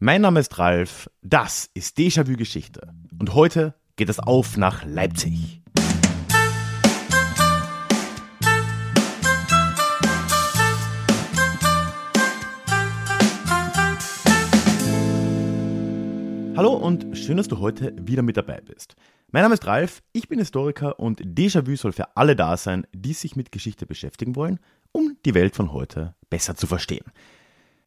Mein Name ist Ralf, das ist Déjà-vu Geschichte und heute geht es auf nach Leipzig. Hallo und schön, dass du heute wieder mit dabei bist. Mein Name ist Ralf, ich bin Historiker und Déjà-vu soll für alle da sein, die sich mit Geschichte beschäftigen wollen, um die Welt von heute besser zu verstehen.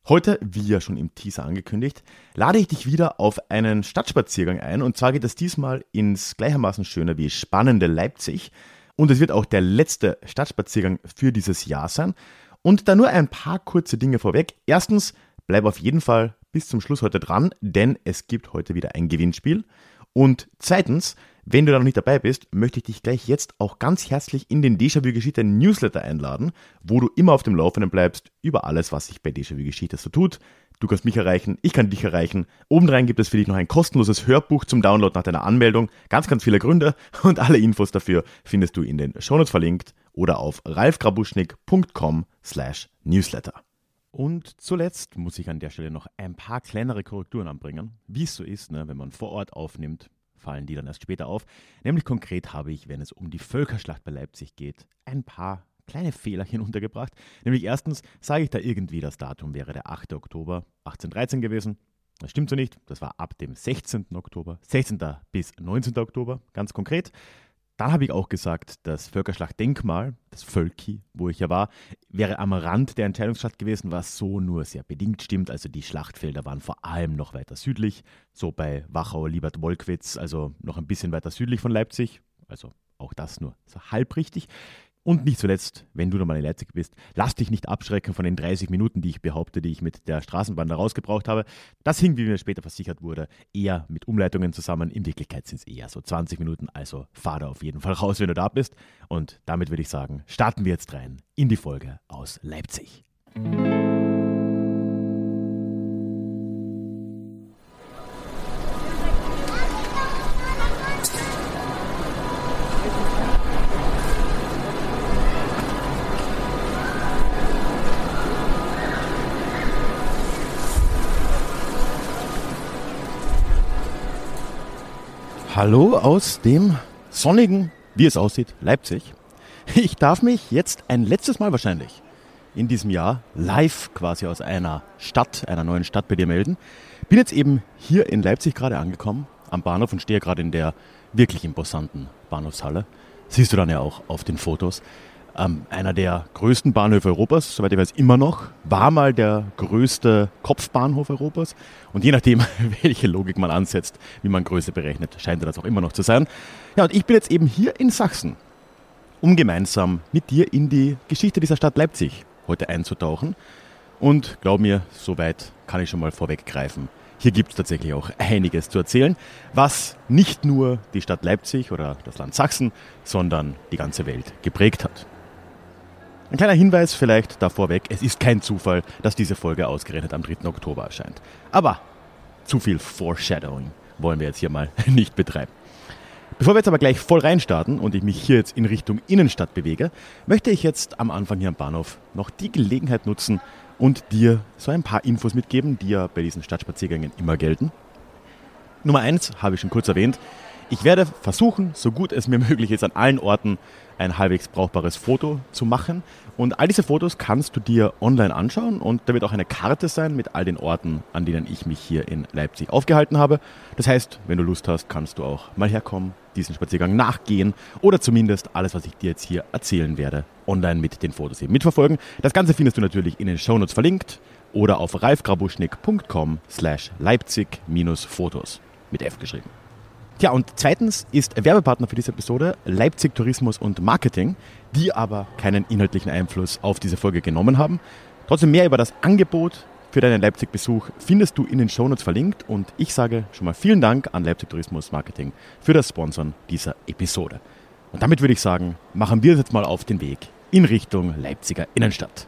Heute, wie ja schon im Teaser angekündigt, lade ich dich wieder auf einen Stadtspaziergang ein und zwar geht es diesmal ins gleichermaßen schöne wie spannende Leipzig und es wird auch der letzte Stadtspaziergang für dieses Jahr sein. Und da nur ein paar kurze Dinge vorweg. Erstens, bleib auf jeden Fall bis zum Schluss heute dran, denn es gibt heute wieder ein Gewinnspiel. Und zweitens, wenn du da noch nicht dabei bist, möchte ich dich gleich jetzt auch ganz herzlich in den Déjà-vu Geschichte Newsletter einladen, wo du immer auf dem Laufenden bleibst über alles, was sich bei Déjà-vu Geschichte so tut. Du kannst mich erreichen, ich kann dich erreichen. Obendrein gibt es für dich noch ein kostenloses Hörbuch zum Download nach deiner Anmeldung. Ganz, ganz viele Gründe und alle Infos dafür findest du in den Shownotes verlinkt oder auf ralfgrabuschnick.com slash newsletter. Und zuletzt muss ich an der Stelle noch ein paar kleinere Korrekturen anbringen, wie es so ist, ne, wenn man vor Ort aufnimmt fallen die dann erst später auf. Nämlich konkret habe ich, wenn es um die Völkerschlacht bei Leipzig geht, ein paar kleine Fehlerchen untergebracht. Nämlich erstens sage ich da irgendwie, das Datum wäre der 8. Oktober 1813 gewesen. Das stimmt so nicht. Das war ab dem 16. Oktober, 16. bis 19. Oktober, ganz konkret. Dann habe ich auch gesagt, das Völkerschlachtdenkmal, das Völki, wo ich ja war, wäre am Rand der Entscheidungsstadt gewesen, was so nur sehr bedingt stimmt. Also die Schlachtfelder waren vor allem noch weiter südlich, so bei Wachau, Liebert-Wolkwitz, also noch ein bisschen weiter südlich von Leipzig. Also auch das nur so halb richtig. Und nicht zuletzt, wenn du nochmal in Leipzig bist, lass dich nicht abschrecken von den 30 Minuten, die ich behaupte, die ich mit der Straßenbahn da rausgebraucht habe. Das hing, wie mir später versichert wurde, eher mit Umleitungen zusammen. In Wirklichkeit sind es eher so 20 Minuten, also fahr da auf jeden Fall raus, wenn du da bist. Und damit würde ich sagen, starten wir jetzt rein in die Folge aus Leipzig. Hallo aus dem sonnigen, wie es aussieht, Leipzig. Ich darf mich jetzt ein letztes Mal wahrscheinlich in diesem Jahr live quasi aus einer Stadt, einer neuen Stadt bei dir melden. Bin jetzt eben hier in Leipzig gerade angekommen, am Bahnhof und stehe gerade in der wirklich imposanten Bahnhofshalle. Siehst du dann ja auch auf den Fotos. Ähm, einer der größten Bahnhöfe Europas, soweit ich weiß, immer noch, war mal der größte Kopfbahnhof Europas. Und je nachdem, welche Logik man ansetzt, wie man Größe berechnet, scheint er das auch immer noch zu sein. Ja, und ich bin jetzt eben hier in Sachsen, um gemeinsam mit dir in die Geschichte dieser Stadt Leipzig heute einzutauchen. Und glaub mir, soweit kann ich schon mal vorweggreifen. Hier gibt es tatsächlich auch einiges zu erzählen, was nicht nur die Stadt Leipzig oder das Land Sachsen, sondern die ganze Welt geprägt hat. Ein kleiner Hinweis vielleicht davor weg, es ist kein Zufall, dass diese Folge ausgerechnet am 3. Oktober erscheint. Aber zu viel Foreshadowing wollen wir jetzt hier mal nicht betreiben. Bevor wir jetzt aber gleich voll reinstarten und ich mich hier jetzt in Richtung Innenstadt bewege, möchte ich jetzt am Anfang hier am Bahnhof noch die Gelegenheit nutzen und dir so ein paar Infos mitgeben, die ja bei diesen Stadtspaziergängen immer gelten. Nummer eins habe ich schon kurz erwähnt. Ich werde versuchen, so gut es mir möglich ist, an allen Orten ein halbwegs brauchbares Foto zu machen. Und all diese Fotos kannst du dir online anschauen und da wird auch eine Karte sein mit all den Orten, an denen ich mich hier in Leipzig aufgehalten habe. Das heißt, wenn du Lust hast, kannst du auch mal herkommen, diesen Spaziergang nachgehen oder zumindest alles, was ich dir jetzt hier erzählen werde, online mit den Fotos eben mitverfolgen. Das Ganze findest du natürlich in den Shownotes verlinkt oder auf ralfgrabuschnick.com slash Leipzig-Fotos mit F geschrieben. Tja, und zweitens ist Werbepartner für diese Episode Leipzig Tourismus und Marketing, die aber keinen inhaltlichen Einfluss auf diese Folge genommen haben. Trotzdem mehr über das Angebot für deinen Leipzig-Besuch findest du in den Shownotes verlinkt und ich sage schon mal vielen Dank an Leipzig Tourismus Marketing für das Sponsoren dieser Episode. Und damit würde ich sagen, machen wir uns jetzt mal auf den Weg in Richtung Leipziger Innenstadt.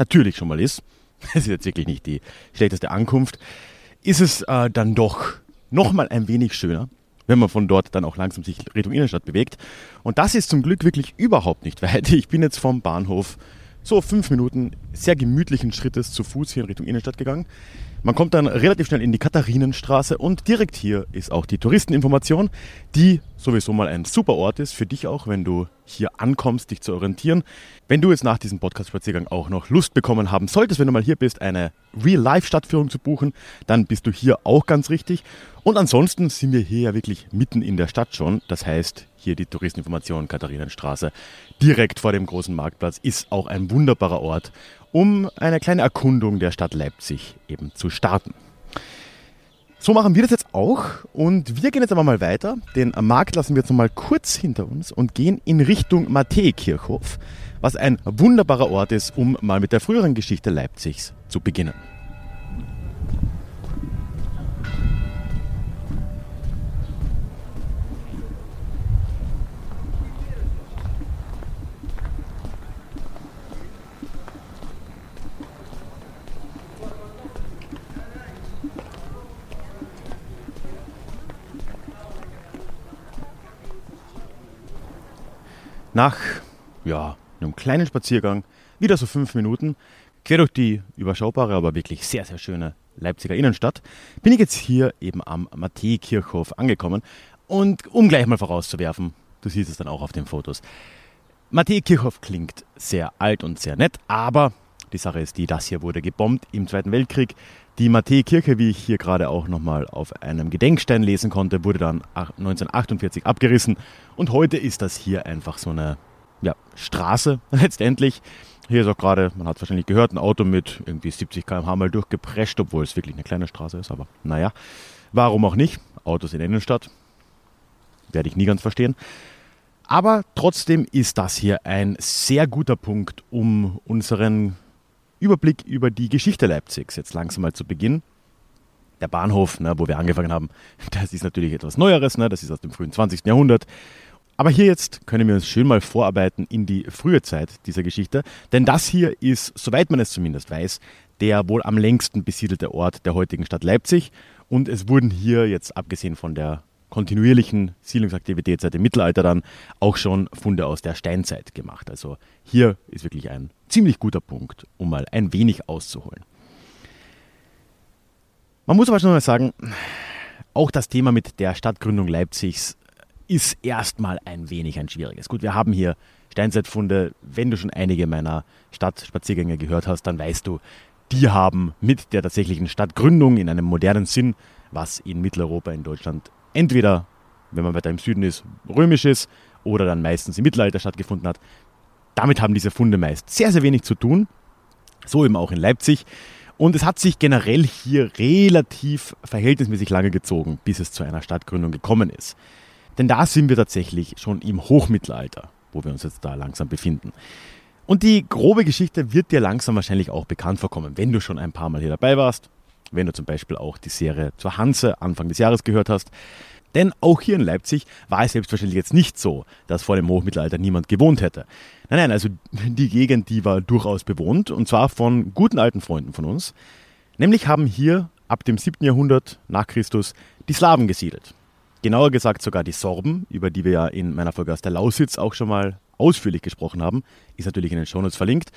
natürlich schon mal ist, es ist jetzt wirklich nicht die schlechteste Ankunft, ist es äh, dann doch noch mal ein wenig schöner, wenn man von dort dann auch langsam sich Richtung Innenstadt bewegt. Und das ist zum Glück wirklich überhaupt nicht weit. Ich bin jetzt vom Bahnhof so fünf Minuten sehr gemütlichen Schrittes zu Fuß hier in Richtung Innenstadt gegangen. Man kommt dann relativ schnell in die Katharinenstraße und direkt hier ist auch die Touristeninformation, die sowieso mal ein super Ort ist für dich auch, wenn du hier ankommst, dich zu orientieren. Wenn du jetzt nach diesem Podcast-Spaziergang auch noch Lust bekommen haben solltest, wenn du mal hier bist, eine Real-Life-Stadtführung zu buchen, dann bist du hier auch ganz richtig. Und ansonsten sind wir hier ja wirklich mitten in der Stadt schon. Das heißt, hier die Touristeninformation Katharinenstraße direkt vor dem großen Marktplatz ist auch ein wunderbarer Ort, um eine kleine Erkundung der Stadt Leipzig eben zu starten. So machen wir das jetzt auch und wir gehen jetzt aber mal weiter. Den Markt lassen wir jetzt mal kurz hinter uns und gehen in Richtung Matthäikirchhof, was ein wunderbarer Ort ist, um mal mit der früheren Geschichte Leipzigs zu beginnen. Nach ja, einem kleinen Spaziergang, wieder so fünf Minuten, quer durch die überschaubare, aber wirklich sehr, sehr schöne Leipziger Innenstadt, bin ich jetzt hier eben am Matthäikirchhof angekommen. Und um gleich mal vorauszuwerfen, du siehst es dann auch auf den Fotos. Matthäikirchhof klingt sehr alt und sehr nett, aber die Sache ist die, das hier wurde gebombt im Zweiten Weltkrieg. Die Matthäikirche, wie ich hier gerade auch nochmal auf einem Gedenkstein lesen konnte, wurde dann 1948 abgerissen. Und heute ist das hier einfach so eine ja, Straße letztendlich. Hier ist auch gerade, man hat es wahrscheinlich gehört, ein Auto mit irgendwie 70 km/h mal durchgeprescht, obwohl es wirklich eine kleine Straße ist. Aber naja, warum auch nicht? Autos in der Innenstadt. Werde ich nie ganz verstehen. Aber trotzdem ist das hier ein sehr guter Punkt, um unseren Überblick über die Geschichte Leipzigs jetzt langsam mal zu Beginn. Der Bahnhof, ne, wo wir angefangen haben, das ist natürlich etwas Neueres, ne, das ist aus dem frühen 20. Jahrhundert. Aber hier jetzt können wir uns schön mal vorarbeiten in die frühe Zeit dieser Geschichte, denn das hier ist, soweit man es zumindest weiß, der wohl am längsten besiedelte Ort der heutigen Stadt Leipzig. Und es wurden hier jetzt, abgesehen von der kontinuierlichen Siedlungsaktivität seit dem Mittelalter dann auch schon Funde aus der Steinzeit gemacht. Also hier ist wirklich ein ziemlich guter Punkt, um mal ein wenig auszuholen. Man muss aber schon mal sagen, auch das Thema mit der Stadtgründung Leipzigs ist erstmal ein wenig ein schwieriges. Gut, wir haben hier Steinzeitfunde. Wenn du schon einige meiner Stadtspaziergänge gehört hast, dann weißt du, die haben mit der tatsächlichen Stadtgründung in einem modernen Sinn, was in Mitteleuropa, in Deutschland entweder, wenn man weiter im Süden ist, römisch ist oder dann meistens im Mittelalter stattgefunden hat. Damit haben diese Funde meist sehr, sehr wenig zu tun. So eben auch in Leipzig. Und es hat sich generell hier relativ verhältnismäßig lange gezogen, bis es zu einer Stadtgründung gekommen ist. Denn da sind wir tatsächlich schon im Hochmittelalter, wo wir uns jetzt da langsam befinden. Und die grobe Geschichte wird dir langsam wahrscheinlich auch bekannt vorkommen, wenn du schon ein paar Mal hier dabei warst wenn du zum Beispiel auch die Serie zur Hanse Anfang des Jahres gehört hast. Denn auch hier in Leipzig war es selbstverständlich jetzt nicht so, dass vor dem Hochmittelalter niemand gewohnt hätte. Nein, nein, also die Gegend, die war durchaus bewohnt und zwar von guten alten Freunden von uns. Nämlich haben hier ab dem 7. Jahrhundert nach Christus die Slawen gesiedelt. Genauer gesagt sogar die Sorben, über die wir ja in meiner Folge aus der Lausitz auch schon mal ausführlich gesprochen haben, ist natürlich in den Shownotes verlinkt.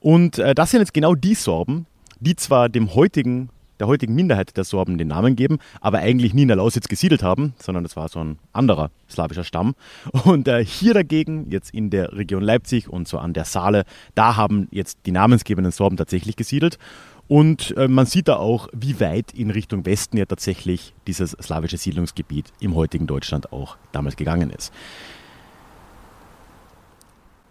Und äh, das sind jetzt genau die Sorben, die zwar dem heutigen der heutigen Minderheit der Sorben den Namen geben, aber eigentlich nie in der Lausitz gesiedelt haben, sondern das war so ein anderer slawischer Stamm. Und äh, hier dagegen, jetzt in der Region Leipzig und so an der Saale, da haben jetzt die namensgebenden Sorben tatsächlich gesiedelt. Und äh, man sieht da auch, wie weit in Richtung Westen ja tatsächlich dieses slawische Siedlungsgebiet im heutigen Deutschland auch damals gegangen ist.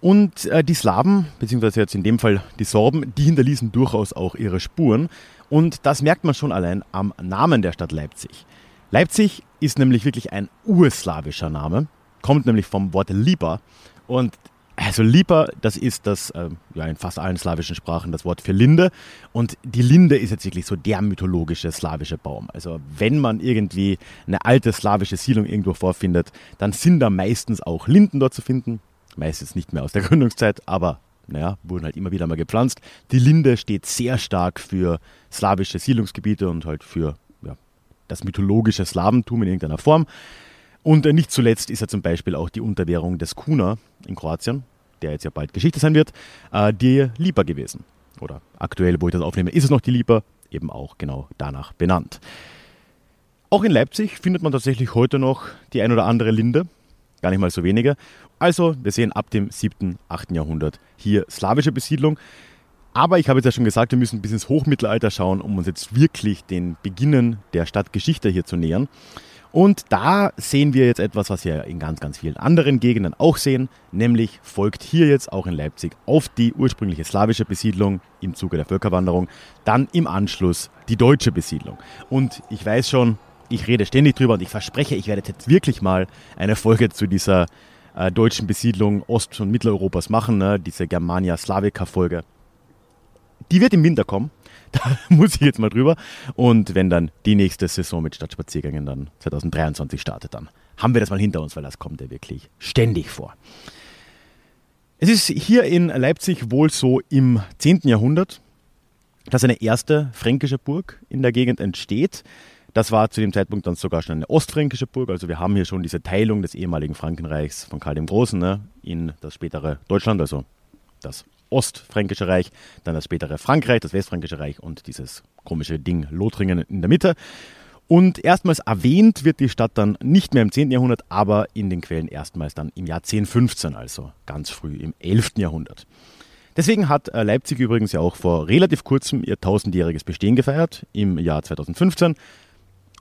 Und äh, die Slawen, beziehungsweise jetzt in dem Fall die Sorben, die hinterließen durchaus auch ihre Spuren. Und das merkt man schon allein am Namen der Stadt Leipzig. Leipzig ist nämlich wirklich ein urslawischer Name, kommt nämlich vom Wort Lipa. Und also Lipa, das ist das, äh, ja in fast allen slawischen Sprachen das Wort für Linde. Und die Linde ist jetzt wirklich so der mythologische slawische Baum. Also wenn man irgendwie eine alte slawische Siedlung irgendwo vorfindet, dann sind da meistens auch Linden dort zu finden meistens nicht mehr aus der Gründungszeit, aber naja, wurden halt immer wieder mal gepflanzt. Die Linde steht sehr stark für slawische Siedlungsgebiete und halt für ja, das mythologische Slawentum in irgendeiner Form. Und äh, nicht zuletzt ist ja zum Beispiel auch die Unterwährung des Kuna in Kroatien, der jetzt ja bald Geschichte sein wird, äh, die Lipa gewesen. Oder aktuell, wo ich das aufnehme, ist es noch die Lipa, eben auch genau danach benannt. Auch in Leipzig findet man tatsächlich heute noch die ein oder andere Linde, gar nicht mal so wenige. Also, wir sehen ab dem 7., 8. Jahrhundert hier slawische Besiedlung. Aber ich habe jetzt ja schon gesagt, wir müssen bis ins Hochmittelalter schauen, um uns jetzt wirklich den Beginnen der Stadtgeschichte hier zu nähern. Und da sehen wir jetzt etwas, was wir in ganz, ganz vielen anderen Gegenden auch sehen, nämlich folgt hier jetzt auch in Leipzig auf die ursprüngliche slawische Besiedlung im Zuge der Völkerwanderung, dann im Anschluss die deutsche Besiedlung. Und ich weiß schon, ich rede ständig drüber und ich verspreche, ich werde jetzt wirklich mal eine Folge zu dieser äh, deutschen Besiedlung Ost- und Mitteleuropas machen, ne? diese Germania Slavica-Folge. Die wird im Winter kommen. Da muss ich jetzt mal drüber. Und wenn dann die nächste Saison mit Stadtspaziergängen dann 2023 startet, dann haben wir das mal hinter uns, weil das kommt ja wirklich ständig vor. Es ist hier in Leipzig wohl so im 10. Jahrhundert, dass eine erste fränkische Burg in der Gegend entsteht. Das war zu dem Zeitpunkt dann sogar schon eine ostfränkische Burg. Also wir haben hier schon diese Teilung des ehemaligen Frankenreichs von Karl dem Großen ne, in das spätere Deutschland, also das Ostfränkische Reich, dann das spätere Frankreich, das Westfränkische Reich und dieses komische Ding Lothringen in der Mitte. Und erstmals erwähnt wird die Stadt dann nicht mehr im 10. Jahrhundert, aber in den Quellen erstmals dann im Jahr 1015, also ganz früh im 11. Jahrhundert. Deswegen hat äh, Leipzig übrigens ja auch vor relativ kurzem ihr tausendjähriges Bestehen gefeiert, im Jahr 2015.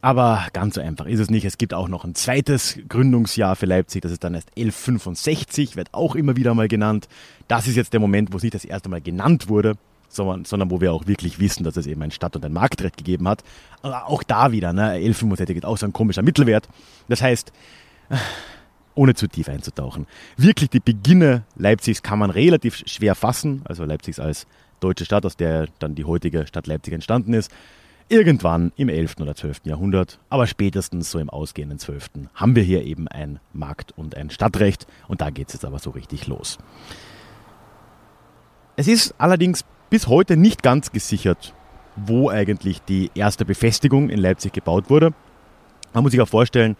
Aber ganz so einfach ist es nicht. Es gibt auch noch ein zweites Gründungsjahr für Leipzig. Das ist dann erst 1165, wird auch immer wieder mal genannt. Das ist jetzt der Moment, wo es nicht das erste Mal genannt wurde, sondern, sondern wo wir auch wirklich wissen, dass es eben ein Stadt- und ein Marktrecht gegeben hat. Aber auch da wieder, ne, 1165 ist auch so ein komischer Mittelwert. Das heißt, ohne zu tief einzutauchen, wirklich die Beginne Leipzigs kann man relativ schwer fassen. Also Leipzigs als deutsche Stadt, aus der dann die heutige Stadt Leipzig entstanden ist. Irgendwann im 11. oder 12. Jahrhundert, aber spätestens so im ausgehenden 12. haben wir hier eben ein Markt- und ein Stadtrecht und da geht es jetzt aber so richtig los. Es ist allerdings bis heute nicht ganz gesichert, wo eigentlich die erste Befestigung in Leipzig gebaut wurde. Man muss sich auch vorstellen,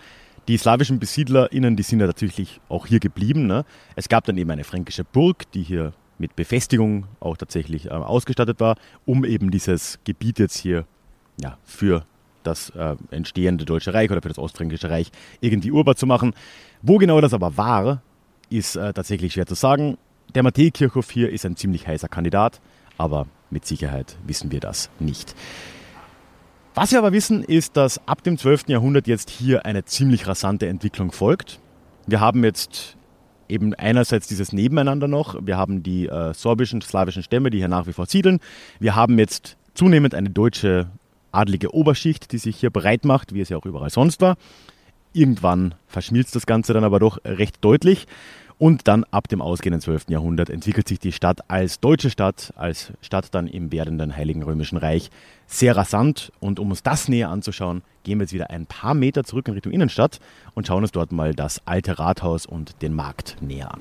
die slawischen BesiedlerInnen, die sind ja tatsächlich auch hier geblieben. Ne? Es gab dann eben eine fränkische Burg, die hier mit Befestigung auch tatsächlich äh, ausgestattet war, um eben dieses Gebiet jetzt hier ja, für das äh, entstehende Deutsche Reich oder für das Ostfränkische Reich irgendwie urbar zu machen. Wo genau das aber war, ist äh, tatsächlich schwer zu sagen. Der Matthäikirchhof hier ist ein ziemlich heißer Kandidat, aber mit Sicherheit wissen wir das nicht. Was wir aber wissen, ist, dass ab dem 12. Jahrhundert jetzt hier eine ziemlich rasante Entwicklung folgt. Wir haben jetzt eben einerseits dieses Nebeneinander noch. Wir haben die äh, sorbischen, slawischen Stämme, die hier nach wie vor siedeln. Wir haben jetzt zunehmend eine deutsche adlige Oberschicht, die sich hier breit macht, wie es ja auch überall sonst war. Irgendwann verschmilzt das Ganze dann aber doch recht deutlich. Und dann ab dem ausgehenden 12. Jahrhundert entwickelt sich die Stadt als deutsche Stadt, als Stadt dann im werdenden Heiligen Römischen Reich sehr rasant. Und um uns das näher anzuschauen, gehen wir jetzt wieder ein paar Meter zurück in Richtung Innenstadt und schauen uns dort mal das alte Rathaus und den Markt näher an.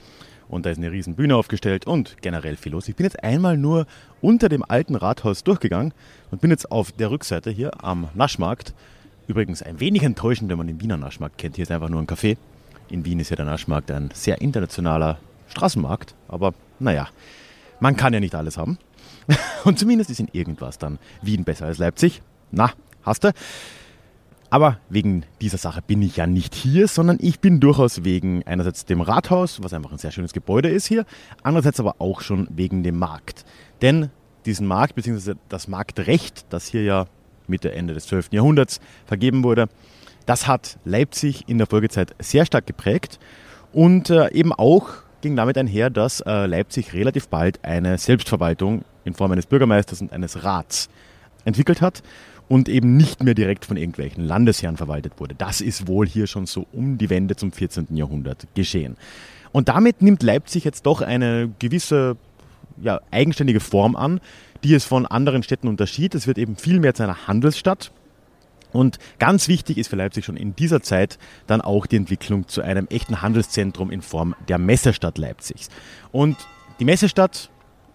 Und da ist eine riesen Bühne aufgestellt und generell viel los. Ich bin jetzt einmal nur unter dem alten Rathaus durchgegangen und bin jetzt auf der Rückseite hier am Naschmarkt. Übrigens ein wenig enttäuschend, wenn man den Wiener Naschmarkt kennt. Hier ist einfach nur ein Café. In Wien ist ja der Naschmarkt ein sehr internationaler Straßenmarkt. Aber naja, man kann ja nicht alles haben. Und zumindest ist in irgendwas dann Wien besser als Leipzig. Na, hast du? Aber wegen dieser Sache bin ich ja nicht hier, sondern ich bin durchaus wegen einerseits dem Rathaus, was einfach ein sehr schönes Gebäude ist hier, andererseits aber auch schon wegen dem Markt. Denn diesen Markt bzw. das Marktrecht, das hier ja Mitte, Ende des 12. Jahrhunderts vergeben wurde, das hat Leipzig in der Folgezeit sehr stark geprägt und äh, eben auch ging damit einher, dass äh, Leipzig relativ bald eine Selbstverwaltung in Form eines Bürgermeisters und eines Rats entwickelt hat und eben nicht mehr direkt von irgendwelchen Landesherren verwaltet wurde. Das ist wohl hier schon so um die Wende zum 14. Jahrhundert geschehen. Und damit nimmt Leipzig jetzt doch eine gewisse ja, eigenständige Form an, die es von anderen Städten unterschied. Es wird eben viel mehr zu einer Handelsstadt. Und ganz wichtig ist für Leipzig schon in dieser Zeit dann auch die Entwicklung zu einem echten Handelszentrum in Form der Messestadt Leipzigs. Und die Messestadt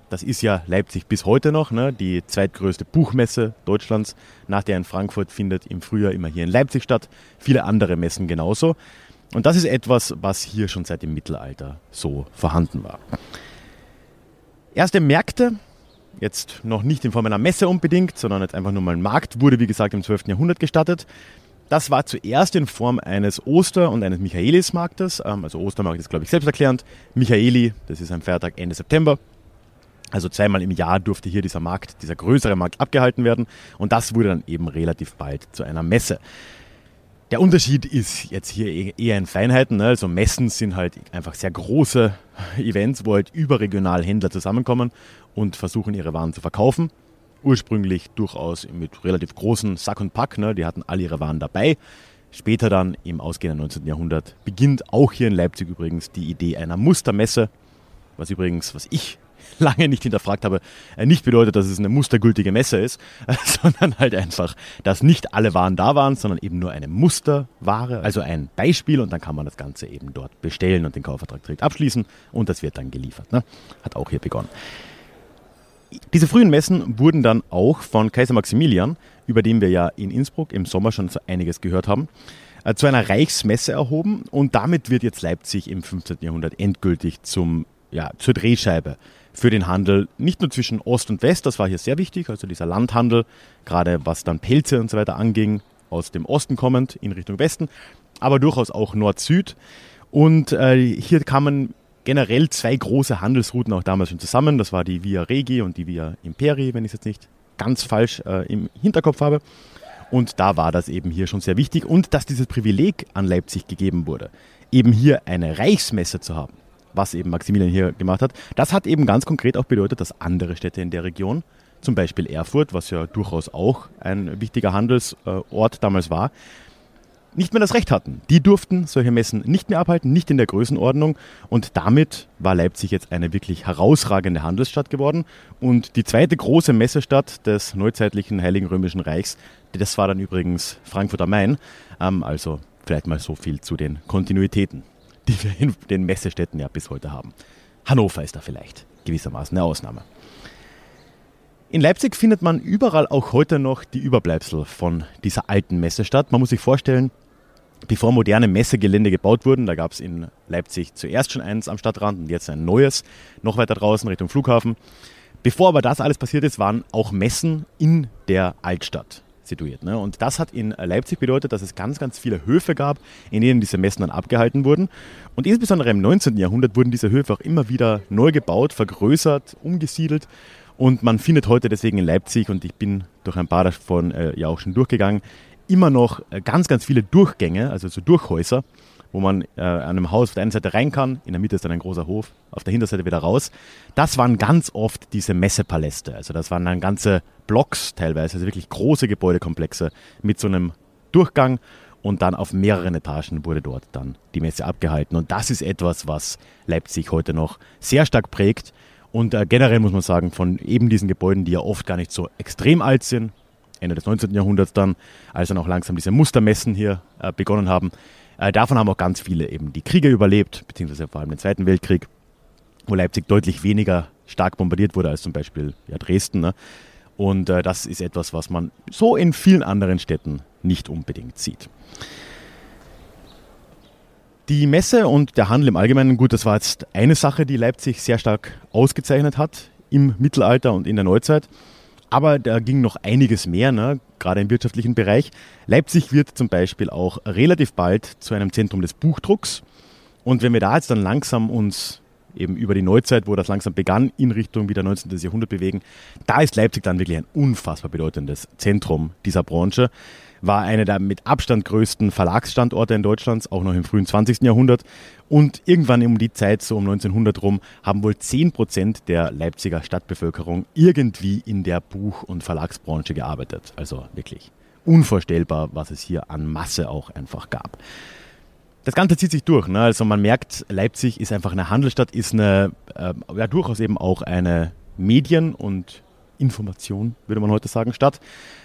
das ist ja Leipzig bis heute noch, ne? die zweitgrößte Buchmesse Deutschlands. Nach der in Frankfurt findet im Frühjahr immer hier in Leipzig statt. Viele andere Messen genauso. Und das ist etwas, was hier schon seit dem Mittelalter so vorhanden war. Erste Märkte, jetzt noch nicht in Form einer Messe unbedingt, sondern jetzt einfach nur mal ein Markt, wurde wie gesagt im 12. Jahrhundert gestattet. Das war zuerst in Form eines Oster- und eines Michaelismarktes. Ähm, Also Ostermarkt ist, glaube ich, selbsterklärend. Michaeli, das ist ein Feiertag Ende September. Also zweimal im Jahr durfte hier dieser Markt, dieser größere Markt abgehalten werden und das wurde dann eben relativ bald zu einer Messe. Der Unterschied ist jetzt hier eher in Feinheiten. Ne? Also Messen sind halt einfach sehr große Events, wo halt überregional Händler zusammenkommen und versuchen ihre Waren zu verkaufen. Ursprünglich durchaus mit relativ großen Sack und Pack. Ne? Die hatten alle ihre Waren dabei. Später dann im ausgehenden 19. Jahrhundert beginnt auch hier in Leipzig übrigens die Idee einer Mustermesse, was übrigens, was ich lange nicht hinterfragt habe, äh, nicht bedeutet, dass es eine mustergültige Messe ist, sondern halt einfach, dass nicht alle Waren da waren, sondern eben nur eine Musterware, also ein Beispiel und dann kann man das Ganze eben dort bestellen und den Kaufvertrag direkt abschließen und das wird dann geliefert. Ne? Hat auch hier begonnen. Diese frühen Messen wurden dann auch von Kaiser Maximilian, über den wir ja in Innsbruck im Sommer schon so einiges gehört haben, äh, zu einer Reichsmesse erhoben und damit wird jetzt Leipzig im 15. Jahrhundert endgültig zum, ja, zur Drehscheibe für den Handel, nicht nur zwischen Ost und West, das war hier sehr wichtig, also dieser Landhandel, gerade was dann Pelze und so weiter anging, aus dem Osten kommend in Richtung Westen, aber durchaus auch Nord-Süd. Und äh, hier kamen generell zwei große Handelsrouten auch damals schon zusammen. Das war die Via Regi und die Via Imperi, wenn ich es jetzt nicht ganz falsch äh, im Hinterkopf habe. Und da war das eben hier schon sehr wichtig und dass dieses Privileg an Leipzig gegeben wurde, eben hier eine Reichsmesse zu haben, was eben Maximilian hier gemacht hat, das hat eben ganz konkret auch bedeutet, dass andere Städte in der Region, zum Beispiel Erfurt, was ja durchaus auch ein wichtiger Handelsort damals war, nicht mehr das Recht hatten. Die durften solche Messen nicht mehr abhalten, nicht in der Größenordnung. Und damit war Leipzig jetzt eine wirklich herausragende Handelsstadt geworden. Und die zweite große Messestadt des neuzeitlichen Heiligen Römischen Reichs, das war dann übrigens Frankfurt am Main. Ähm, also vielleicht mal so viel zu den Kontinuitäten, die wir in den Messestädten ja bis heute haben. Hannover ist da vielleicht gewissermaßen eine Ausnahme. In Leipzig findet man überall auch heute noch die Überbleibsel von dieser alten Messestadt. Man muss sich vorstellen, bevor moderne Messegelände gebaut wurden, da gab es in Leipzig zuerst schon eins am Stadtrand und jetzt ein neues, noch weiter draußen Richtung Flughafen. Bevor aber das alles passiert ist, waren auch Messen in der Altstadt situiert. Ne? Und das hat in Leipzig bedeutet, dass es ganz, ganz viele Höfe gab, in denen diese Messen dann abgehalten wurden. Und insbesondere im 19. Jahrhundert wurden diese Höfe auch immer wieder neu gebaut, vergrößert, umgesiedelt. Und man findet heute deswegen in Leipzig, und ich bin durch ein paar davon äh, ja auch schon durchgegangen, immer noch äh, ganz, ganz viele Durchgänge, also so Durchhäuser, wo man äh, an einem Haus auf der einen Seite rein kann, in der Mitte ist dann ein großer Hof, auf der Hinterseite wieder raus. Das waren ganz oft diese Messepaläste. Also das waren dann ganze Blocks teilweise, also wirklich große Gebäudekomplexe mit so einem Durchgang und dann auf mehreren Etagen wurde dort dann die Messe abgehalten. Und das ist etwas, was Leipzig heute noch sehr stark prägt. Und äh, generell muss man sagen, von eben diesen Gebäuden, die ja oft gar nicht so extrem alt sind, Ende des 19. Jahrhunderts dann, als dann auch langsam diese Mustermessen hier äh, begonnen haben, äh, davon haben auch ganz viele eben die Kriege überlebt, beziehungsweise vor allem den Zweiten Weltkrieg, wo Leipzig deutlich weniger stark bombardiert wurde als zum Beispiel ja, Dresden. Ne? Und äh, das ist etwas, was man so in vielen anderen Städten nicht unbedingt sieht. Die Messe und der Handel im Allgemeinen, gut, das war jetzt eine Sache, die Leipzig sehr stark ausgezeichnet hat im Mittelalter und in der Neuzeit. Aber da ging noch einiges mehr, ne? gerade im wirtschaftlichen Bereich. Leipzig wird zum Beispiel auch relativ bald zu einem Zentrum des Buchdrucks. Und wenn wir da jetzt dann langsam uns eben über die Neuzeit, wo das langsam begann, in Richtung wieder 19. Jahrhundert bewegen, da ist Leipzig dann wirklich ein unfassbar bedeutendes Zentrum dieser Branche war einer der mit Abstand größten Verlagsstandorte in Deutschland, auch noch im frühen 20. Jahrhundert. Und irgendwann um die Zeit, so um 1900 rum, haben wohl 10 Prozent der Leipziger Stadtbevölkerung irgendwie in der Buch- und Verlagsbranche gearbeitet. Also wirklich unvorstellbar, was es hier an Masse auch einfach gab. Das Ganze zieht sich durch. Ne? Also man merkt, Leipzig ist einfach eine Handelsstadt, ist eine, äh, ja durchaus eben auch eine Medien- und Information, würde man heute sagen, statt.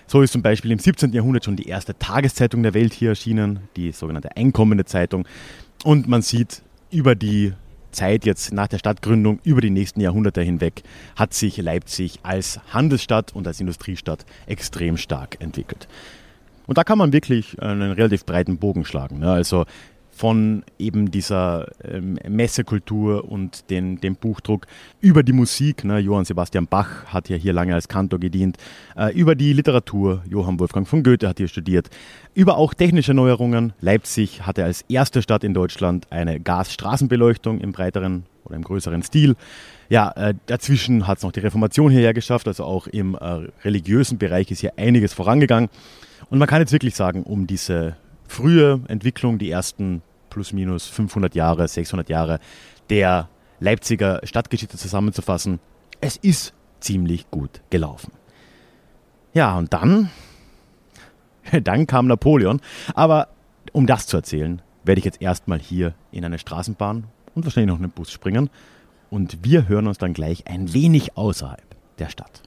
So ist zum Beispiel im 17. Jahrhundert schon die erste Tageszeitung der Welt hier erschienen, die sogenannte Einkommende Zeitung. Und man sieht über die Zeit jetzt nach der Stadtgründung, über die nächsten Jahrhunderte hinweg, hat sich Leipzig als Handelsstadt und als Industriestadt extrem stark entwickelt. Und da kann man wirklich einen relativ breiten Bogen schlagen. Ne? Also von eben dieser ähm, Messekultur und den, dem Buchdruck über die Musik. Ne? Johann Sebastian Bach hat ja hier lange als Kantor gedient. Äh, über die Literatur. Johann Wolfgang von Goethe hat hier studiert. Über auch technische Neuerungen. Leipzig hatte als erste Stadt in Deutschland eine Gasstraßenbeleuchtung im breiteren oder im größeren Stil. Ja, äh, dazwischen hat es noch die Reformation hierher geschafft. Also auch im äh, religiösen Bereich ist hier einiges vorangegangen. Und man kann jetzt wirklich sagen, um diese frühe Entwicklung, die ersten plus minus 500 Jahre, 600 Jahre der Leipziger Stadtgeschichte zusammenzufassen. Es ist ziemlich gut gelaufen. Ja, und dann, dann kam Napoleon. Aber um das zu erzählen, werde ich jetzt erstmal hier in eine Straßenbahn und wahrscheinlich noch einen Bus springen. Und wir hören uns dann gleich ein wenig außerhalb der Stadt.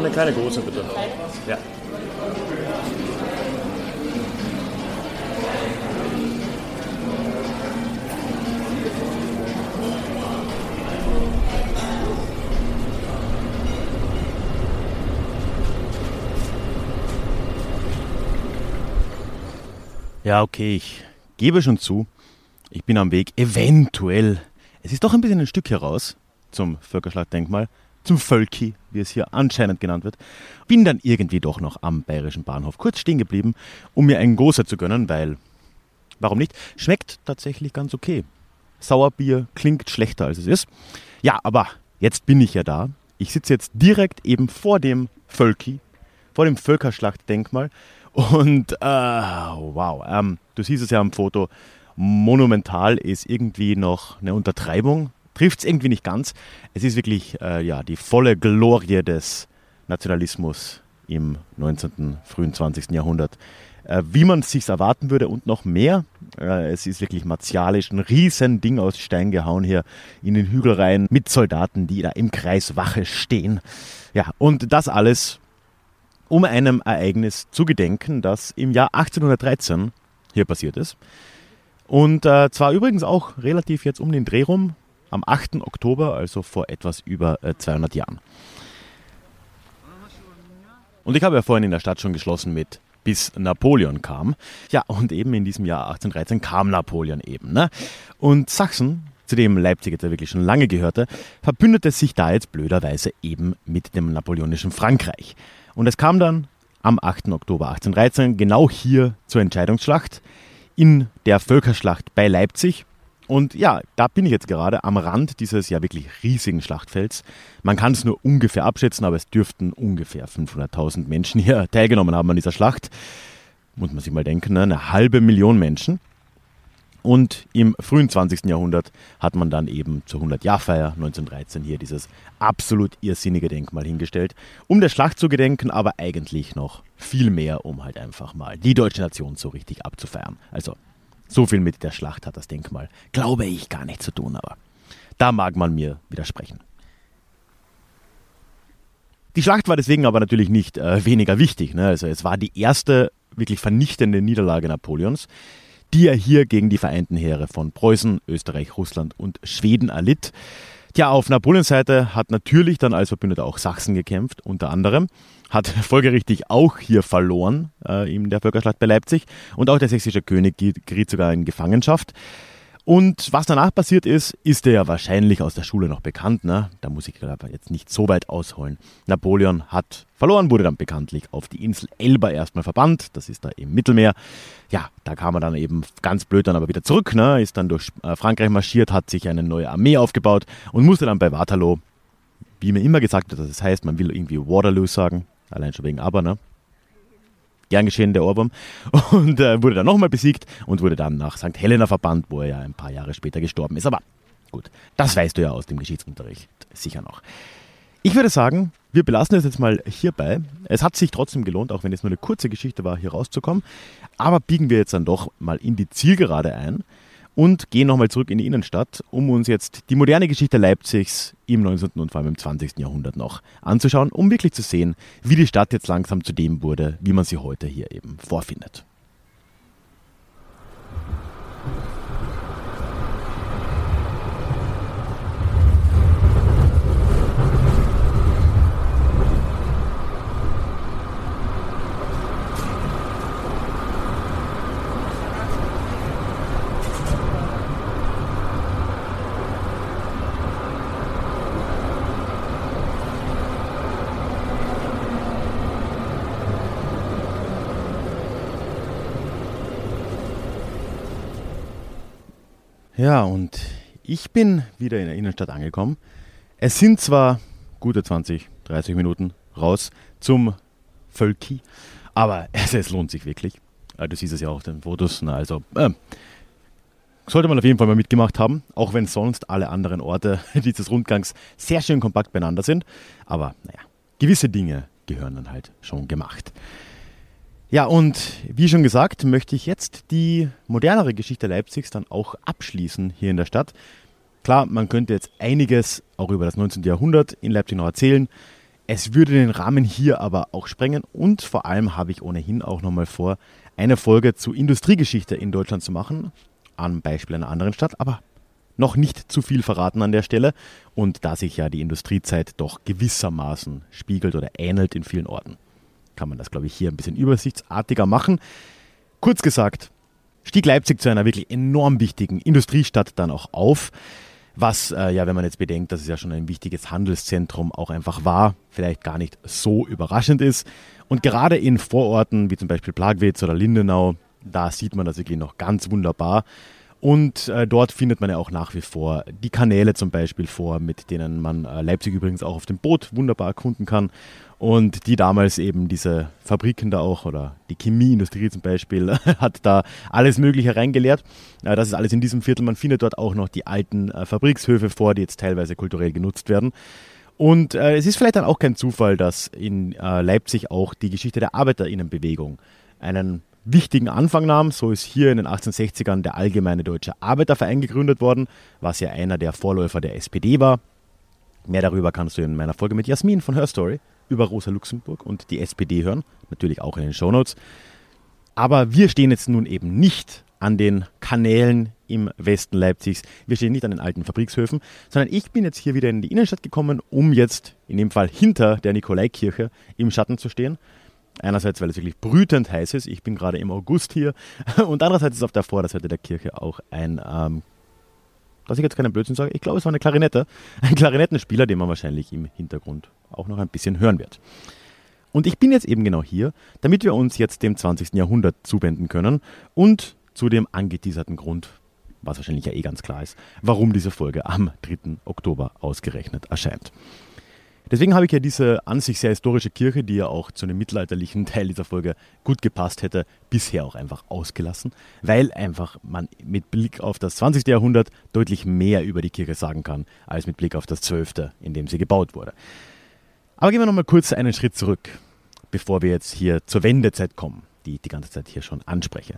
Eine kleine große bitte. Ja. Ja, okay, ich gebe schon zu, ich bin am Weg, eventuell, es ist doch ein bisschen ein Stück heraus zum Völkerschlachtdenkmal, zum Völki, wie es hier anscheinend genannt wird. Bin dann irgendwie doch noch am bayerischen Bahnhof kurz stehen geblieben, um mir einen Großer zu gönnen, weil, warum nicht? Schmeckt tatsächlich ganz okay. Sauerbier klingt schlechter als es ist. Ja, aber jetzt bin ich ja da. Ich sitze jetzt direkt eben vor dem Völki, vor dem Völkerschlachtdenkmal. Und äh, wow, ähm, du siehst es ja am Foto, monumental ist irgendwie noch eine Untertreibung trifft es irgendwie nicht ganz. Es ist wirklich äh, ja, die volle Glorie des Nationalismus im 19., frühen 20. Jahrhundert. Äh, wie man es sich erwarten würde und noch mehr. Äh, es ist wirklich martialisch, ein riesen Ding aus Stein gehauen hier in den Hügel rein mit Soldaten, die da im Kreis Wache stehen. Ja, und das alles, um einem Ereignis zu gedenken, das im Jahr 1813 hier passiert ist. Und äh, zwar übrigens auch relativ jetzt um den Dreh rum, am 8. Oktober, also vor etwas über 200 äh, Jahren. Und ich habe ja vorhin in der Stadt schon geschlossen mit bis Napoleon kam. Ja, und eben in diesem Jahr 1813 kam Napoleon eben. Ne? Und Sachsen, zu dem Leipzig jetzt wirklich schon lange gehörte, verbündete sich da jetzt blöderweise eben mit dem napoleonischen Frankreich. Und es kam dann am 8. Oktober 1813 genau hier zur Entscheidungsschlacht in der Völkerschlacht bei Leipzig. Und ja, da bin ich jetzt gerade am Rand dieses ja wirklich riesigen Schlachtfelds. Man kann es nur ungefähr abschätzen, aber es dürften ungefähr 500.000 Menschen hier teilgenommen haben an dieser Schlacht. Muss man sich mal denken, ne? eine halbe Million Menschen. Und im frühen 20. Jahrhundert hat man dann eben zur 100-Jahr-Feier 1913 hier dieses absolut irrsinnige Denkmal hingestellt, um der Schlacht zu gedenken, aber eigentlich noch viel mehr, um halt einfach mal die deutsche Nation so richtig abzufeiern. Also so viel mit der Schlacht hat das Denkmal, glaube ich, gar nicht zu tun, aber da mag man mir widersprechen. Die Schlacht war deswegen aber natürlich nicht äh, weniger wichtig. Ne? Also es war die erste wirklich vernichtende Niederlage Napoleons, die er hier gegen die vereinten Heere von Preußen, Österreich, Russland und Schweden erlitt. Tja, auf Napoleons Seite hat natürlich dann als Verbündeter auch Sachsen gekämpft, unter anderem. Hat folgerichtig auch hier verloren äh, in der Völkerschlacht bei Leipzig. Und auch der sächsische König geriet sogar in Gefangenschaft. Und was danach passiert ist, ist er ja wahrscheinlich aus der Schule noch bekannt. Ne? Da muss ich aber jetzt nicht so weit ausholen. Napoleon hat verloren, wurde dann bekanntlich auf die Insel Elba erstmal verbannt. Das ist da im Mittelmeer. Ja, da kam er dann eben ganz blöd dann aber wieder zurück. Ne? Ist dann durch äh, Frankreich marschiert, hat sich eine neue Armee aufgebaut und musste dann bei Waterloo, wie mir immer gesagt wird, das heißt, man will irgendwie Waterloo sagen. Allein schon wegen Aber, ne? gern geschehen, der Ohrwurm. Und äh, wurde dann nochmal besiegt und wurde dann nach St. Helena verbannt, wo er ja ein paar Jahre später gestorben ist. Aber gut, das weißt du ja aus dem Geschichtsunterricht sicher noch. Ich würde sagen, wir belassen es jetzt mal hierbei. Es hat sich trotzdem gelohnt, auch wenn es nur eine kurze Geschichte war, hier rauszukommen. Aber biegen wir jetzt dann doch mal in die Zielgerade ein und gehen nochmal zurück in die Innenstadt, um uns jetzt die moderne Geschichte Leipzigs im 19. und vor allem im 20. Jahrhundert noch anzuschauen, um wirklich zu sehen, wie die Stadt jetzt langsam zu dem wurde, wie man sie heute hier eben vorfindet. Ja, und ich bin wieder in der Innenstadt angekommen. Es sind zwar gute 20, 30 Minuten raus zum Völki, aber es, es lohnt sich wirklich. Du siehst es ja auch auf den Fotos. Na, also äh, sollte man auf jeden Fall mal mitgemacht haben, auch wenn sonst alle anderen Orte dieses Rundgangs sehr schön kompakt beieinander sind. Aber naja, gewisse Dinge gehören dann halt schon gemacht. Ja, und wie schon gesagt, möchte ich jetzt die modernere Geschichte Leipzigs dann auch abschließen hier in der Stadt. Klar, man könnte jetzt einiges auch über das 19. Jahrhundert in Leipzig noch erzählen. Es würde den Rahmen hier aber auch sprengen und vor allem habe ich ohnehin auch nochmal vor, eine Folge zu Industriegeschichte in Deutschland zu machen, am Beispiel einer anderen Stadt, aber noch nicht zu viel verraten an der Stelle und da sich ja die Industriezeit doch gewissermaßen spiegelt oder ähnelt in vielen Orten kann man das, glaube ich, hier ein bisschen übersichtsartiger machen. Kurz gesagt, stieg Leipzig zu einer wirklich enorm wichtigen Industriestadt dann auch auf. Was, äh, ja, wenn man jetzt bedenkt, dass es ja schon ein wichtiges Handelszentrum auch einfach war, vielleicht gar nicht so überraschend ist. Und gerade in Vororten wie zum Beispiel Plagwitz oder Lindenau, da sieht man das wirklich noch ganz wunderbar. Und äh, dort findet man ja auch nach wie vor die Kanäle zum Beispiel vor, mit denen man äh, Leipzig übrigens auch auf dem Boot wunderbar erkunden kann und die damals eben diese Fabriken da auch oder die Chemieindustrie zum Beispiel hat da alles Mögliche reingelehrt. Das ist alles in diesem Viertel. Man findet dort auch noch die alten äh, Fabrikshöfe vor, die jetzt teilweise kulturell genutzt werden. Und äh, es ist vielleicht dann auch kein Zufall, dass in äh, Leipzig auch die Geschichte der Arbeiterinnenbewegung einen wichtigen Anfang nahm. So ist hier in den 1860ern der Allgemeine Deutsche Arbeiterverein gegründet worden, was ja einer der Vorläufer der SPD war. Mehr darüber kannst du in meiner Folge mit Jasmin von Her Story über Rosa Luxemburg und die SPD hören, natürlich auch in den Shownotes. Aber wir stehen jetzt nun eben nicht an den Kanälen im Westen Leipzigs. Wir stehen nicht an den alten Fabrikshöfen, sondern ich bin jetzt hier wieder in die Innenstadt gekommen, um jetzt in dem Fall hinter der Nikolaikirche im Schatten zu stehen. Einerseits, weil es wirklich brütend heiß ist. Ich bin gerade im August hier. Und andererseits ist auf der Vorderseite der Kirche auch ein, ähm, dass ich jetzt keinen Blödsinn sage, ich glaube, es war eine Klarinette. Ein Klarinettenspieler, den man wahrscheinlich im Hintergrund auch noch ein bisschen hören wird. Und ich bin jetzt eben genau hier, damit wir uns jetzt dem 20. Jahrhundert zuwenden können und zu dem angeteaserten Grund, was wahrscheinlich ja eh ganz klar ist, warum diese Folge am 3. Oktober ausgerechnet erscheint. Deswegen habe ich ja diese an sich sehr historische Kirche, die ja auch zu einem mittelalterlichen Teil dieser Folge gut gepasst hätte, bisher auch einfach ausgelassen, weil einfach man mit Blick auf das 20. Jahrhundert deutlich mehr über die Kirche sagen kann, als mit Blick auf das 12., in dem sie gebaut wurde. Aber gehen wir nochmal kurz einen Schritt zurück, bevor wir jetzt hier zur Wendezeit kommen, die ich die ganze Zeit hier schon anspreche.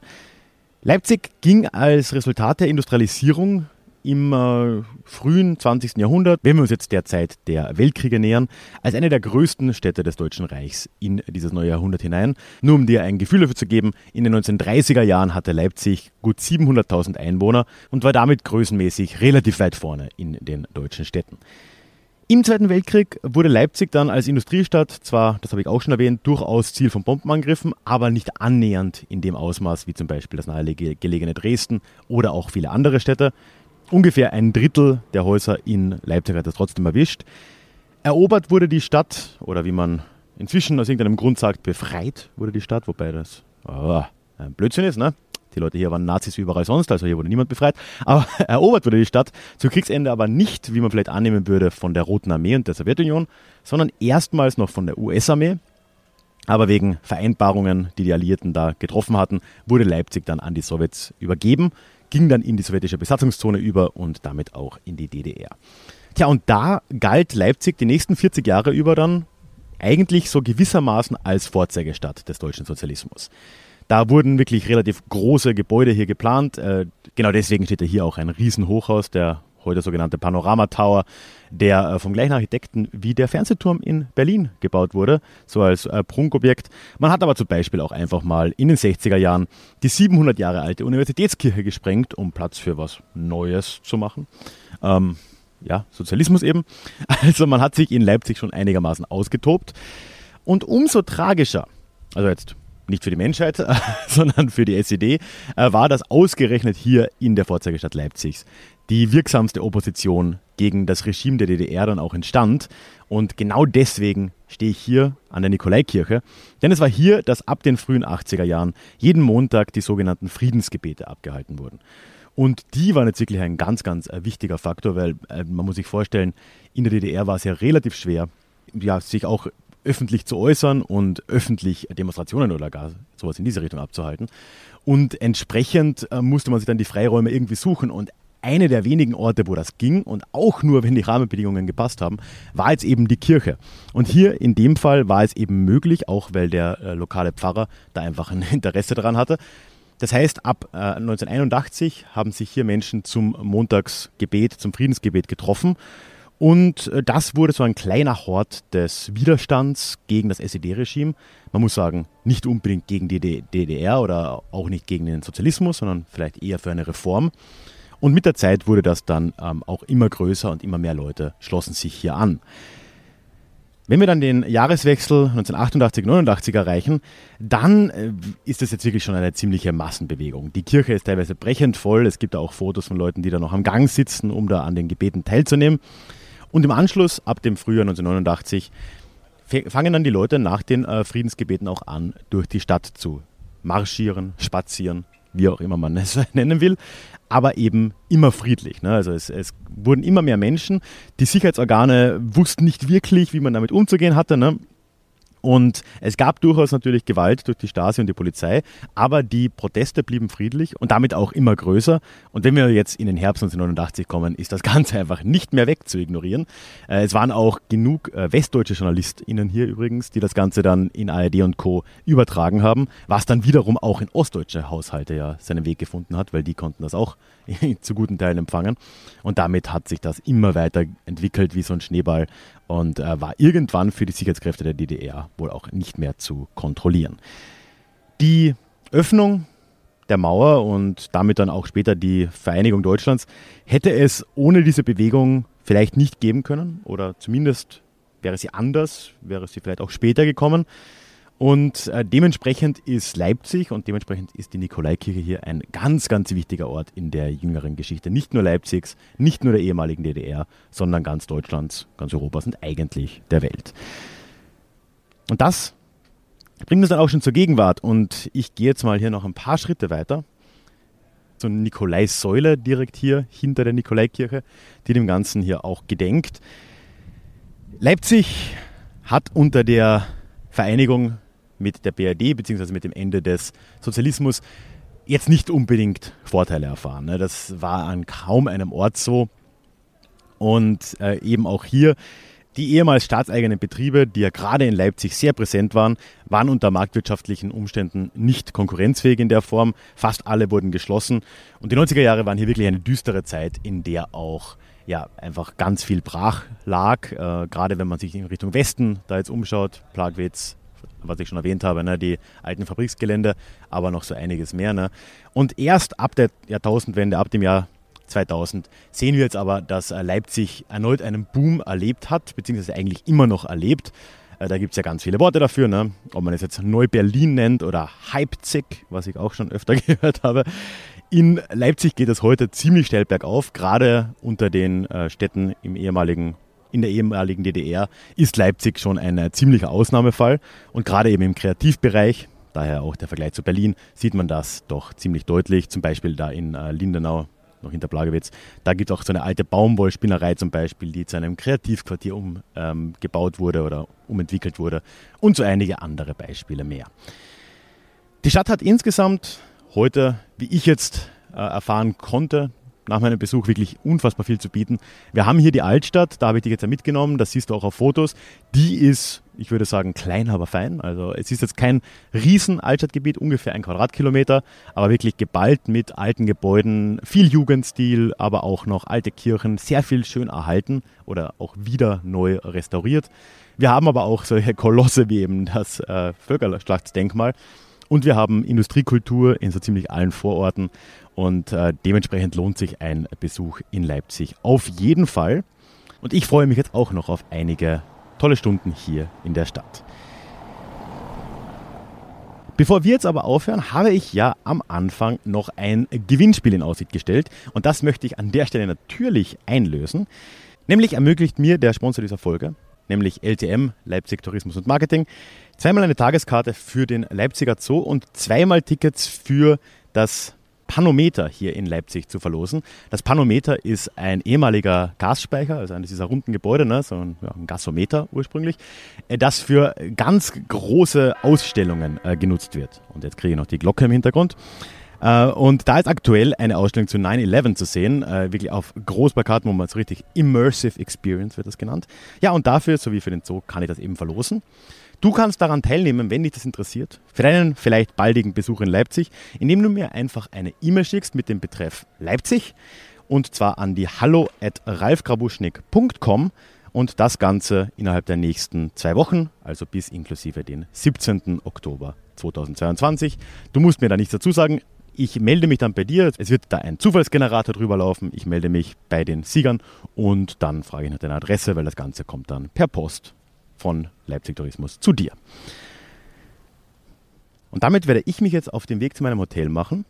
Leipzig ging als Resultat der Industrialisierung im frühen 20. Jahrhundert, wenn wir uns jetzt der Zeit der Weltkriege nähern, als eine der größten Städte des Deutschen Reichs in dieses neue Jahrhundert hinein. Nur um dir ein Gefühl dafür zu geben, in den 1930er Jahren hatte Leipzig gut 700.000 Einwohner und war damit größenmäßig relativ weit vorne in den deutschen Städten. Im Zweiten Weltkrieg wurde Leipzig dann als Industriestadt zwar, das habe ich auch schon erwähnt, durchaus Ziel von Bombenangriffen, aber nicht annähernd in dem Ausmaß wie zum Beispiel das nahegelegene Dresden oder auch viele andere Städte. Ungefähr ein Drittel der Häuser in Leipzig hat es trotzdem erwischt. Erobert wurde die Stadt, oder wie man inzwischen aus irgendeinem Grund sagt, befreit wurde die Stadt, wobei das oh, ein Blödsinn ist, ne? Die Leute hier waren Nazis wie überall sonst, also hier wurde niemand befreit. Aber erobert wurde die Stadt zu Kriegsende aber nicht, wie man vielleicht annehmen würde, von der Roten Armee und der Sowjetunion, sondern erstmals noch von der US-Armee. Aber wegen Vereinbarungen, die die Alliierten da getroffen hatten, wurde Leipzig dann an die Sowjets übergeben, ging dann in die sowjetische Besatzungszone über und damit auch in die DDR. Tja, und da galt Leipzig die nächsten 40 Jahre über dann eigentlich so gewissermaßen als Vorzeigestadt des deutschen Sozialismus. Da wurden wirklich relativ große Gebäude hier geplant. Äh, genau deswegen steht ja hier auch ein Riesenhochhaus, der heute sogenannte Panorama Tower, der äh, vom gleichen Architekten wie der Fernsehturm in Berlin gebaut wurde, so als äh, Prunkobjekt. Man hat aber zum Beispiel auch einfach mal in den 60er Jahren die 700 Jahre alte Universitätskirche gesprengt, um Platz für was Neues zu machen. Ähm, ja, Sozialismus eben. Also man hat sich in Leipzig schon einigermaßen ausgetobt. Und umso tragischer, also jetzt nicht für die Menschheit, sondern für die SED, äh, war das ausgerechnet hier in der Vorzeigestadt Leipzigs die wirksamste Opposition gegen das Regime der DDR dann auch entstand. Und genau deswegen stehe ich hier an der Nikolaikirche, denn es war hier, dass ab den frühen 80er Jahren jeden Montag die sogenannten Friedensgebete abgehalten wurden. Und die waren jetzt wirklich ein ganz, ganz äh, wichtiger Faktor, weil äh, man muss sich vorstellen, in der DDR war es ja relativ schwer, ja, sich auch öffentlich zu äußern und öffentlich Demonstrationen oder gar sowas in diese Richtung abzuhalten. Und entsprechend äh, musste man sich dann die Freiräume irgendwie suchen. Und eine der wenigen Orte, wo das ging und auch nur, wenn die Rahmenbedingungen gepasst haben, war jetzt eben die Kirche. Und hier in dem Fall war es eben möglich, auch weil der äh, lokale Pfarrer da einfach ein Interesse daran hatte. Das heißt, ab äh, 1981 haben sich hier Menschen zum Montagsgebet, zum Friedensgebet getroffen und äh, das wurde so ein kleiner Hort des Widerstands gegen das SED-Regime. Man muss sagen, nicht unbedingt gegen die DDR oder auch nicht gegen den Sozialismus, sondern vielleicht eher für eine Reform. Und mit der Zeit wurde das dann ähm, auch immer größer und immer mehr Leute schlossen sich hier an. Wenn wir dann den Jahreswechsel 1988-89 erreichen, dann äh, ist das jetzt wirklich schon eine ziemliche Massenbewegung. Die Kirche ist teilweise brechend voll. Es gibt auch Fotos von Leuten, die da noch am Gang sitzen, um da an den Gebeten teilzunehmen. Und im Anschluss, ab dem Frühjahr 1989, fangen dann die Leute nach den äh, Friedensgebeten auch an, durch die Stadt zu marschieren, spazieren, wie auch immer man es nennen will, aber eben immer friedlich. Ne? Also es, es, wurden immer mehr Menschen. Die Sicherheitsorgane wussten nicht wirklich, wie man damit umzugehen hatte. Ne? Und es gab durchaus natürlich Gewalt durch die Stasi und die Polizei, aber die Proteste blieben friedlich und damit auch immer größer. Und wenn wir jetzt in den Herbst 1989 kommen, ist das Ganze einfach nicht mehr wegzuignorieren. Äh, es waren auch genug äh, westdeutsche JournalistInnen hier übrigens, die das Ganze dann in ARD und Co. übertragen haben, was dann wiederum auch in ostdeutsche Haushalte ja seinen Weg gefunden hat, weil die konnten das auch zu guten Teilen empfangen. Und damit hat sich das immer weiter entwickelt wie so ein Schneeball und äh, war irgendwann für die Sicherheitskräfte der DDR wohl auch nicht mehr zu kontrollieren. Die Öffnung der Mauer und damit dann auch später die Vereinigung Deutschlands hätte es ohne diese Bewegung vielleicht nicht geben können oder zumindest wäre sie anders, wäre sie vielleicht auch später gekommen. Und äh, dementsprechend ist Leipzig und dementsprechend ist die Nikolaikirche hier ein ganz, ganz wichtiger Ort in der jüngeren Geschichte. Nicht nur Leipzigs, nicht nur der ehemaligen DDR, sondern ganz Deutschlands, ganz Europas und eigentlich der Welt. Und das bringt uns dann auch schon zur Gegenwart. Und ich gehe jetzt mal hier noch ein paar Schritte weiter. So eine Nikolaissäule direkt hier hinter der Nikolaikirche, die dem Ganzen hier auch gedenkt. Leipzig hat unter der Vereinigung mit der BRD bzw. mit dem Ende des Sozialismus jetzt nicht unbedingt Vorteile erfahren. Ne? Das war an kaum einem Ort so. Und äh, eben auch hier die ehemals staatseigenen Betriebe, die ja gerade in Leipzig sehr präsent waren, waren unter marktwirtschaftlichen Umständen nicht konkurrenzfähig in der Form. Fast alle wurden geschlossen. Und die 90er Jahre waren hier wirklich eine düstere Zeit, in der auch ja, einfach ganz viel brach lag. Äh, gerade wenn man sich in Richtung Westen da jetzt umschaut, Plagwitz, was ich schon erwähnt habe, ne, die alten Fabriksgelände, aber noch so einiges mehr. Ne. Und erst ab der Jahrtausendwende, ab dem Jahr 2000 sehen wir jetzt aber, dass äh, Leipzig erneut einen Boom erlebt hat, beziehungsweise eigentlich immer noch erlebt. Äh, da gibt es ja ganz viele Worte dafür, ne? ob man es jetzt Neu-Berlin nennt oder Leipzig, was ich auch schon öfter gehört habe. In Leipzig geht es heute ziemlich steil bergauf, gerade unter den äh, Städten im ehemaligen in der ehemaligen DDR ist Leipzig schon ein ziemlicher Ausnahmefall. Und gerade eben im Kreativbereich, daher auch der Vergleich zu Berlin, sieht man das doch ziemlich deutlich. Zum Beispiel da in Lindenau noch hinter Plagewitz. Da gibt es auch so eine alte Baumwollspinnerei zum Beispiel, die zu einem Kreativquartier umgebaut ähm, wurde oder umentwickelt wurde und so einige andere Beispiele mehr. Die Stadt hat insgesamt heute, wie ich jetzt äh, erfahren konnte, nach meinem Besuch wirklich unfassbar viel zu bieten. Wir haben hier die Altstadt, da habe ich dich jetzt ja mitgenommen, das siehst du auch auf Fotos. Die ist, ich würde sagen, klein, aber fein. Also es ist jetzt kein riesen Altstadtgebiet, ungefähr ein Quadratkilometer, aber wirklich geballt mit alten Gebäuden, viel Jugendstil, aber auch noch alte Kirchen, sehr viel schön erhalten oder auch wieder neu restauriert. Wir haben aber auch solche Kolosse wie eben das äh, Völkerschlachtsdenkmal. Und wir haben Industriekultur in so ziemlich allen Vororten. Und äh, dementsprechend lohnt sich ein Besuch in Leipzig auf jeden Fall. Und ich freue mich jetzt auch noch auf einige tolle Stunden hier in der Stadt. Bevor wir jetzt aber aufhören, habe ich ja am Anfang noch ein Gewinnspiel in Aussicht gestellt. Und das möchte ich an der Stelle natürlich einlösen. Nämlich ermöglicht mir der Sponsor dieser Folge, nämlich LTM, Leipzig Tourismus und Marketing, zweimal eine Tageskarte für den Leipziger Zoo und zweimal Tickets für das Panometer hier in Leipzig zu verlosen. Das Panometer ist ein ehemaliger Gasspeicher, also eines dieser runden Gebäude, ne, so ein, ja, ein Gasometer ursprünglich, äh, das für ganz große Ausstellungen äh, genutzt wird. Und jetzt kriege ich noch die Glocke im Hintergrund. Äh, und da ist aktuell eine Ausstellung zu 9-11 zu sehen, äh, wirklich auf Großplakaten, wo man es richtig Immersive Experience wird das genannt. Ja, und dafür, sowie für den Zoo, kann ich das eben verlosen. Du kannst daran teilnehmen, wenn dich das interessiert, für deinen vielleicht baldigen Besuch in Leipzig, indem du mir einfach eine E-Mail schickst mit dem Betreff Leipzig und zwar an die hallo at ralfgrabuschnick.com und das Ganze innerhalb der nächsten zwei Wochen, also bis inklusive den 17. Oktober 2022. Du musst mir da nichts dazu sagen. Ich melde mich dann bei dir. Es wird da ein Zufallsgenerator drüber laufen. Ich melde mich bei den Siegern und dann frage ich nach deiner Adresse, weil das Ganze kommt dann per Post von Leipzig Tourismus zu dir. Und damit werde ich mich jetzt auf den Weg zu meinem Hotel machen.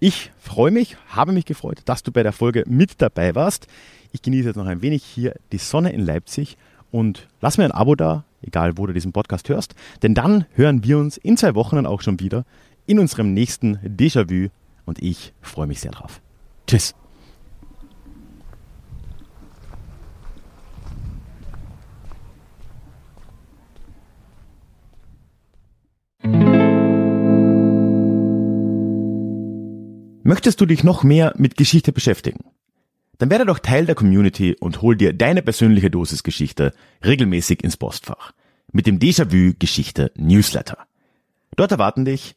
Ich freue mich, habe mich gefreut, dass du bei der Folge mit dabei warst. Ich genieße jetzt noch ein wenig hier die Sonne in Leipzig und lass mir ein Abo da, egal wo du diesen Podcast hörst, denn dann hören wir uns in zwei Wochen dann auch schon wieder in unserem nächsten Déjà-vu und ich freue mich sehr drauf. Tschüss. Möchtest du dich noch mehr mit Geschichte beschäftigen? Dann werde doch Teil der Community und hol dir deine persönliche Dosis Geschichte regelmäßig ins Postfach mit dem Déjà-vu Geschichte Newsletter. Dort erwarten dich